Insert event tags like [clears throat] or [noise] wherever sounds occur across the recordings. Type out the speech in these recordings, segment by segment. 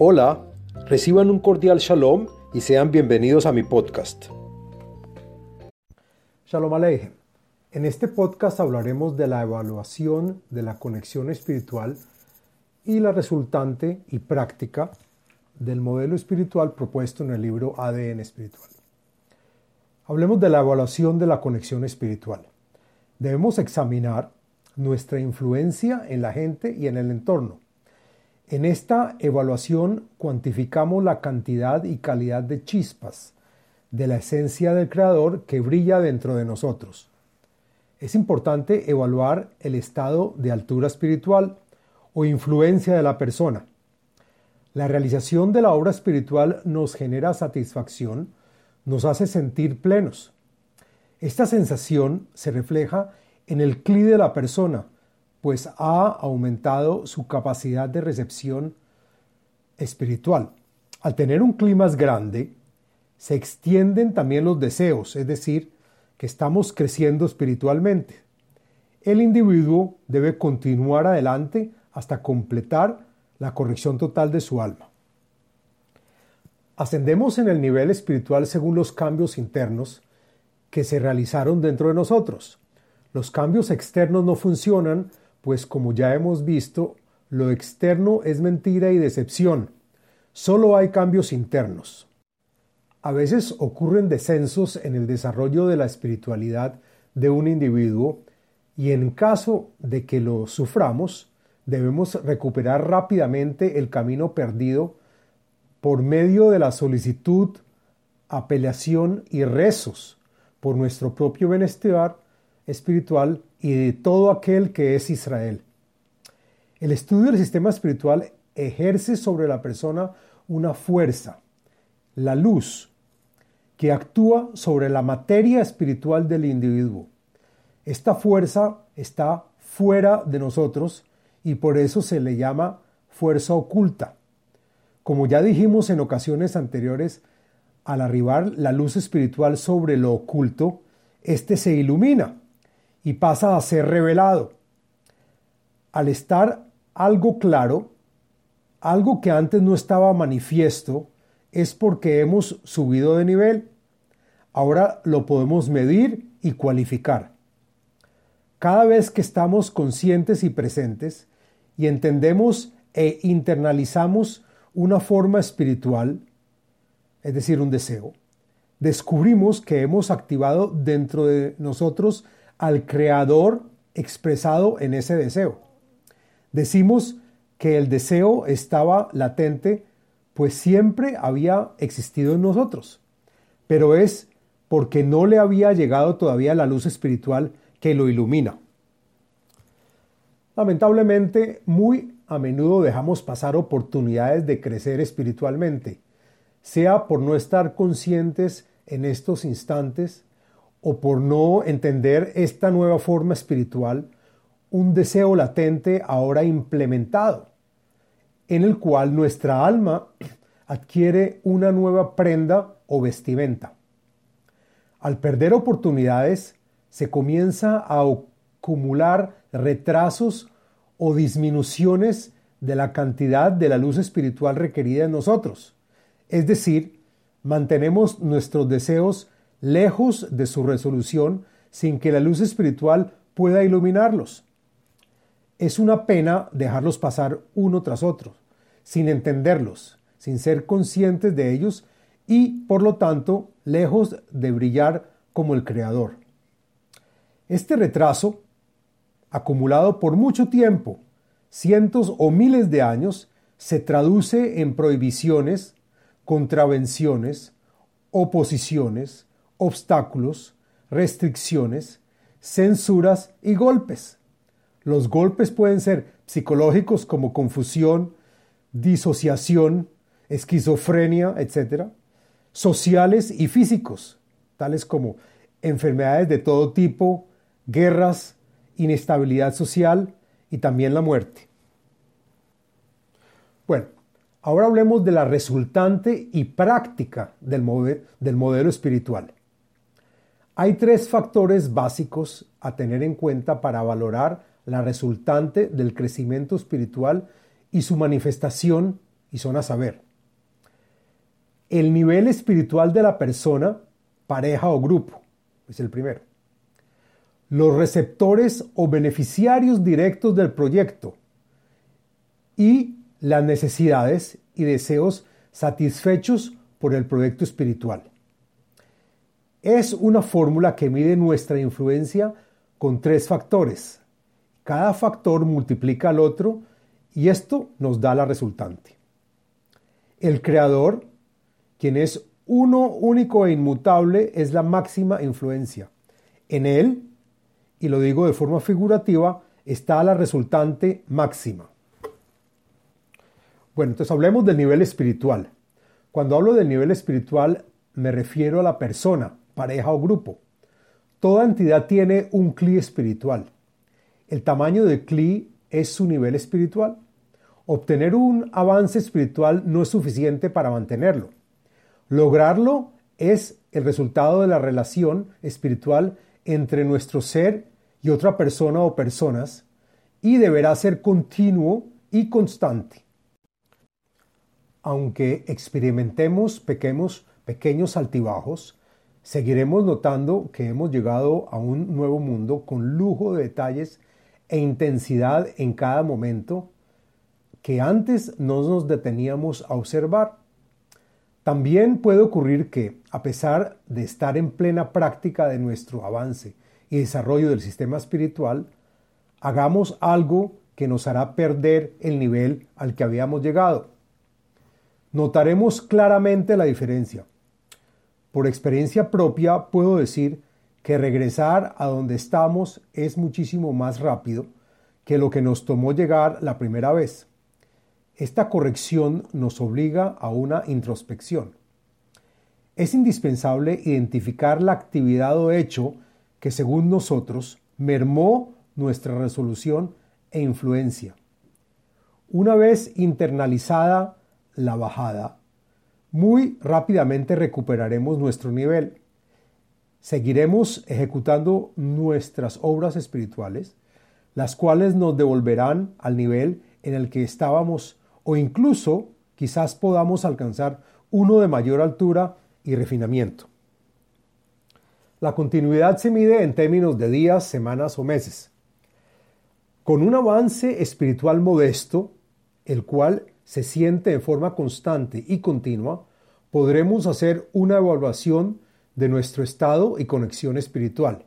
Hola, reciban un cordial shalom y sean bienvenidos a mi podcast. Shalom Aleichem. En este podcast hablaremos de la evaluación de la conexión espiritual y la resultante y práctica del modelo espiritual propuesto en el libro ADN espiritual. Hablemos de la evaluación de la conexión espiritual. Debemos examinar nuestra influencia en la gente y en el entorno en esta evaluación cuantificamos la cantidad y calidad de chispas de la esencia del Creador que brilla dentro de nosotros. Es importante evaluar el estado de altura espiritual o influencia de la persona. La realización de la obra espiritual nos genera satisfacción, nos hace sentir plenos. Esta sensación se refleja en el cli de la persona, pues ha aumentado su capacidad de recepción espiritual. Al tener un clima más grande, se extienden también los deseos, es decir, que estamos creciendo espiritualmente. El individuo debe continuar adelante hasta completar la corrección total de su alma. Ascendemos en el nivel espiritual según los cambios internos que se realizaron dentro de nosotros. Los cambios externos no funcionan pues como ya hemos visto, lo externo es mentira y decepción. Solo hay cambios internos. A veces ocurren descensos en el desarrollo de la espiritualidad de un individuo y en caso de que lo suframos, debemos recuperar rápidamente el camino perdido por medio de la solicitud, apelación y rezos por nuestro propio bienestar espiritual y de todo aquel que es Israel. El estudio del sistema espiritual ejerce sobre la persona una fuerza, la luz, que actúa sobre la materia espiritual del individuo. Esta fuerza está fuera de nosotros y por eso se le llama fuerza oculta. Como ya dijimos en ocasiones anteriores, al arribar la luz espiritual sobre lo oculto, éste se ilumina y pasa a ser revelado. Al estar algo claro, algo que antes no estaba manifiesto, es porque hemos subido de nivel. Ahora lo podemos medir y cualificar. Cada vez que estamos conscientes y presentes y entendemos e internalizamos una forma espiritual, es decir, un deseo, descubrimos que hemos activado dentro de nosotros al Creador expresado en ese deseo. Decimos que el deseo estaba latente, pues siempre había existido en nosotros, pero es porque no le había llegado todavía la luz espiritual que lo ilumina. Lamentablemente, muy a menudo dejamos pasar oportunidades de crecer espiritualmente, sea por no estar conscientes en estos instantes o por no entender esta nueva forma espiritual, un deseo latente ahora implementado, en el cual nuestra alma [clears throat] adquiere una nueva prenda o vestimenta. Al perder oportunidades, se comienza a acumular retrasos o disminuciones de la cantidad de la luz espiritual requerida en nosotros. Es decir, mantenemos nuestros deseos lejos de su resolución sin que la luz espiritual pueda iluminarlos. Es una pena dejarlos pasar uno tras otro, sin entenderlos, sin ser conscientes de ellos y, por lo tanto, lejos de brillar como el Creador. Este retraso, acumulado por mucho tiempo, cientos o miles de años, se traduce en prohibiciones, contravenciones, oposiciones, obstáculos, restricciones, censuras y golpes. Los golpes pueden ser psicológicos como confusión, disociación, esquizofrenia, etc. Sociales y físicos, tales como enfermedades de todo tipo, guerras, inestabilidad social y también la muerte. Bueno, ahora hablemos de la resultante y práctica del, del modelo espiritual. Hay tres factores básicos a tener en cuenta para valorar la resultante del crecimiento espiritual y su manifestación y son a saber, el nivel espiritual de la persona, pareja o grupo, es el primero. Los receptores o beneficiarios directos del proyecto y las necesidades y deseos satisfechos por el proyecto espiritual. Es una fórmula que mide nuestra influencia con tres factores. Cada factor multiplica al otro y esto nos da la resultante. El creador, quien es uno único e inmutable, es la máxima influencia. En él, y lo digo de forma figurativa, está la resultante máxima. Bueno, entonces hablemos del nivel espiritual. Cuando hablo del nivel espiritual me refiero a la persona, pareja o grupo. Toda entidad tiene un cli espiritual. El tamaño del cli es su nivel espiritual. Obtener un avance espiritual no es suficiente para mantenerlo. Lograrlo es el resultado de la relación espiritual entre nuestro ser y otra persona o personas y deberá ser continuo y constante aunque experimentemos pequeños, pequeños altibajos, seguiremos notando que hemos llegado a un nuevo mundo con lujo de detalles e intensidad en cada momento que antes no nos deteníamos a observar. También puede ocurrir que, a pesar de estar en plena práctica de nuestro avance y desarrollo del sistema espiritual, hagamos algo que nos hará perder el nivel al que habíamos llegado notaremos claramente la diferencia. Por experiencia propia puedo decir que regresar a donde estamos es muchísimo más rápido que lo que nos tomó llegar la primera vez. Esta corrección nos obliga a una introspección. Es indispensable identificar la actividad o hecho que según nosotros mermó nuestra resolución e influencia. Una vez internalizada la bajada, muy rápidamente recuperaremos nuestro nivel. Seguiremos ejecutando nuestras obras espirituales, las cuales nos devolverán al nivel en el que estábamos o incluso quizás podamos alcanzar uno de mayor altura y refinamiento. La continuidad se mide en términos de días, semanas o meses. Con un avance espiritual modesto, el cual se siente de forma constante y continua, podremos hacer una evaluación de nuestro estado y conexión espiritual.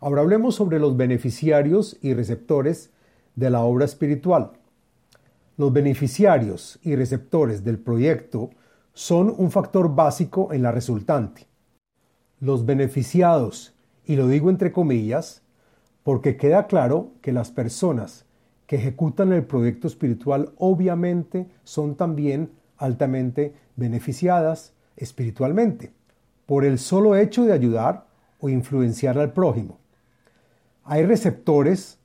Ahora hablemos sobre los beneficiarios y receptores de la obra espiritual. Los beneficiarios y receptores del proyecto son un factor básico en la resultante. Los beneficiados, y lo digo entre comillas, porque queda claro que las personas que ejecutan el proyecto espiritual obviamente son también altamente beneficiadas espiritualmente por el solo hecho de ayudar o influenciar al prójimo. Hay receptores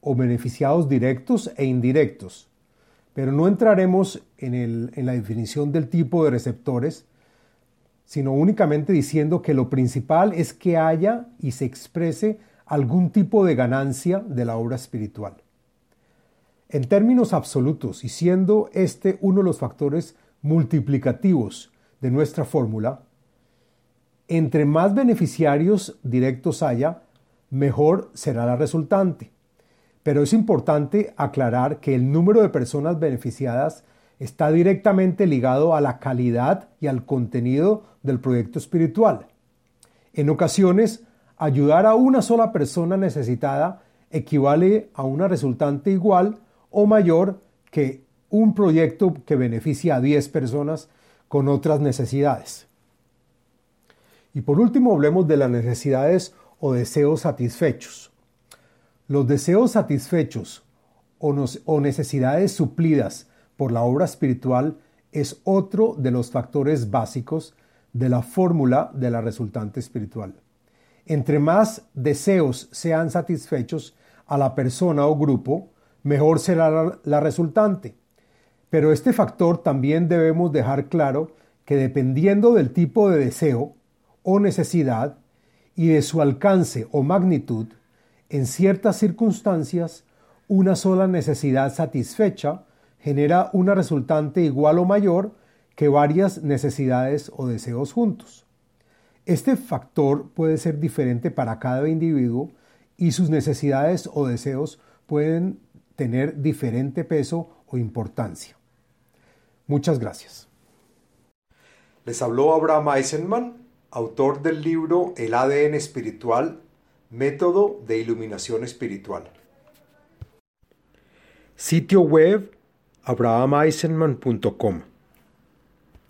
o beneficiados directos e indirectos, pero no entraremos en, la definición del tipo de receptores, sino únicamente diciendo que lo principal es que haya y se exprese algún tipo de ganancia de la obra espiritual. En términos absolutos, y siendo este uno de los factores multiplicativos de nuestra fórmula, entre más beneficiarios directos haya, mejor será la resultante. Pero es importante aclarar que el número de personas beneficiadas está directamente ligado a la calidad y al contenido del proyecto espiritual. En ocasiones, ayudar a una sola persona necesitada equivale a una resultante igual o mayor que un proyecto que beneficia a 10 personas con otras necesidades. Y por último, hablemos de las necesidades o deseos satisfechos. Los deseos satisfechos o, necesidades suplidas por la obra espiritual es otro de los factores básicos de la fórmula de la resultante espiritual. Entre más deseos sean satisfechos a la persona o grupo, mejor será la resultante. Pero este factor también debemos dejar claro que dependiendo del tipo de deseo o necesidad y de su alcance o magnitud, en ciertas circunstancias, una sola necesidad satisfecha genera una resultante igual o mayor que varias necesidades o deseos juntos. Este factor puede ser diferente para cada individuo y sus necesidades o deseos pueden tener diferente peso o importancia. Muchas gracias. Les habló Abraham Eisenman, autor del libro El ADN espiritual, método de iluminación espiritual. Sitio web abrahameisenman.com